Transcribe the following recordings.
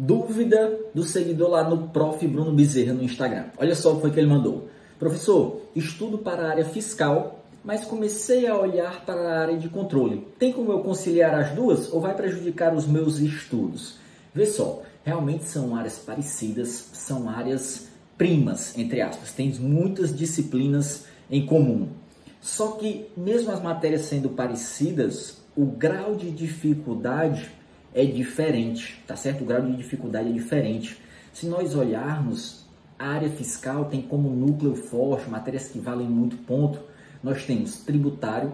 Dúvida do seguidor lá no Prof. Bruno Bezerra no Instagram. Olha só o que foi que ele mandou. Professor, estudo para a área fiscal, mas comecei a olhar para a área de controle. Tem como eu conciliar as duas ou vai prejudicar os meus estudos? Vê só, realmente são áreas parecidas, são áreas primas, entre aspas. Tem muitas disciplinas em comum. Só que, mesmo as matérias sendo parecidas, o grau de dificuldade é diferente, tá certo? O grau de dificuldade é diferente. Se nós olharmos, a área fiscal tem como núcleo forte matérias que valem muito ponto. Nós temos tributário,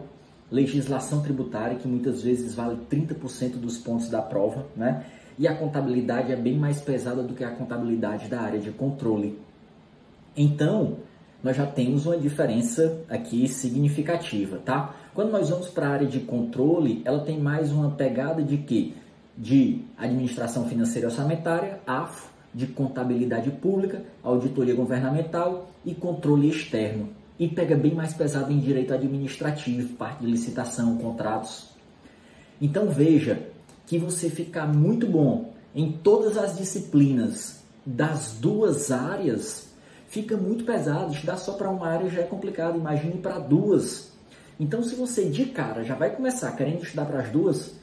legislação tributária, que muitas vezes vale 30% dos pontos da prova, né? E a contabilidade é bem mais pesada do que a contabilidade da área de controle. Então, nós já temos uma diferença aqui significativa, tá? Quando nós vamos para a área de controle, ela tem mais uma pegada de que de administração financeira e orçamentária, AFO, de contabilidade pública, auditoria governamental e controle externo. E pega bem mais pesado em direito administrativo, parte de licitação, contratos. Então veja que você ficar muito bom em todas as disciplinas das duas áreas fica muito pesado. Estudar só para uma área já é complicado, imagine para duas. Então, se você de cara já vai começar querendo estudar para as duas,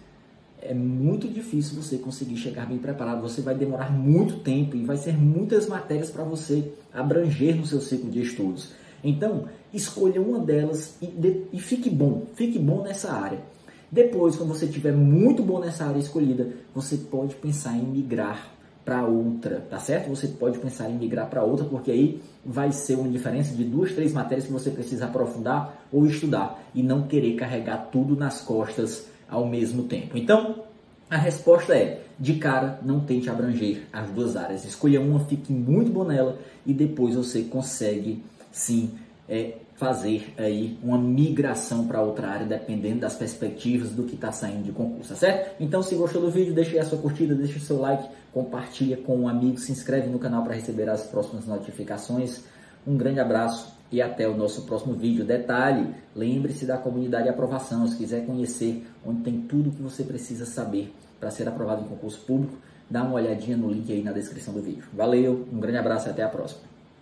é muito difícil você conseguir chegar bem preparado. Você vai demorar muito tempo e vai ser muitas matérias para você abranger no seu ciclo de estudos. Então, escolha uma delas e, de, e fique bom, fique bom nessa área. Depois, quando você estiver muito bom nessa área escolhida, você pode pensar em migrar para outra, tá certo? Você pode pensar em migrar para outra, porque aí vai ser uma diferença de duas, três matérias que você precisa aprofundar ou estudar e não querer carregar tudo nas costas ao mesmo tempo. Então, a resposta é: de cara, não tente abranger as duas áreas. Escolha uma, fique muito bom nela e depois você consegue sim é, fazer aí uma migração para outra área, dependendo das perspectivas do que está saindo de concurso, tá certo? Então, se gostou do vídeo, deixe a sua curtida, deixe o seu like, compartilha com um amigo, se inscreve no canal para receber as próximas notificações. Um grande abraço e até o nosso próximo vídeo. Detalhe, lembre-se da comunidade de aprovação, se quiser conhecer onde tem tudo o que você precisa saber para ser aprovado em concurso público, dá uma olhadinha no link aí na descrição do vídeo. Valeu, um grande abraço e até a próxima.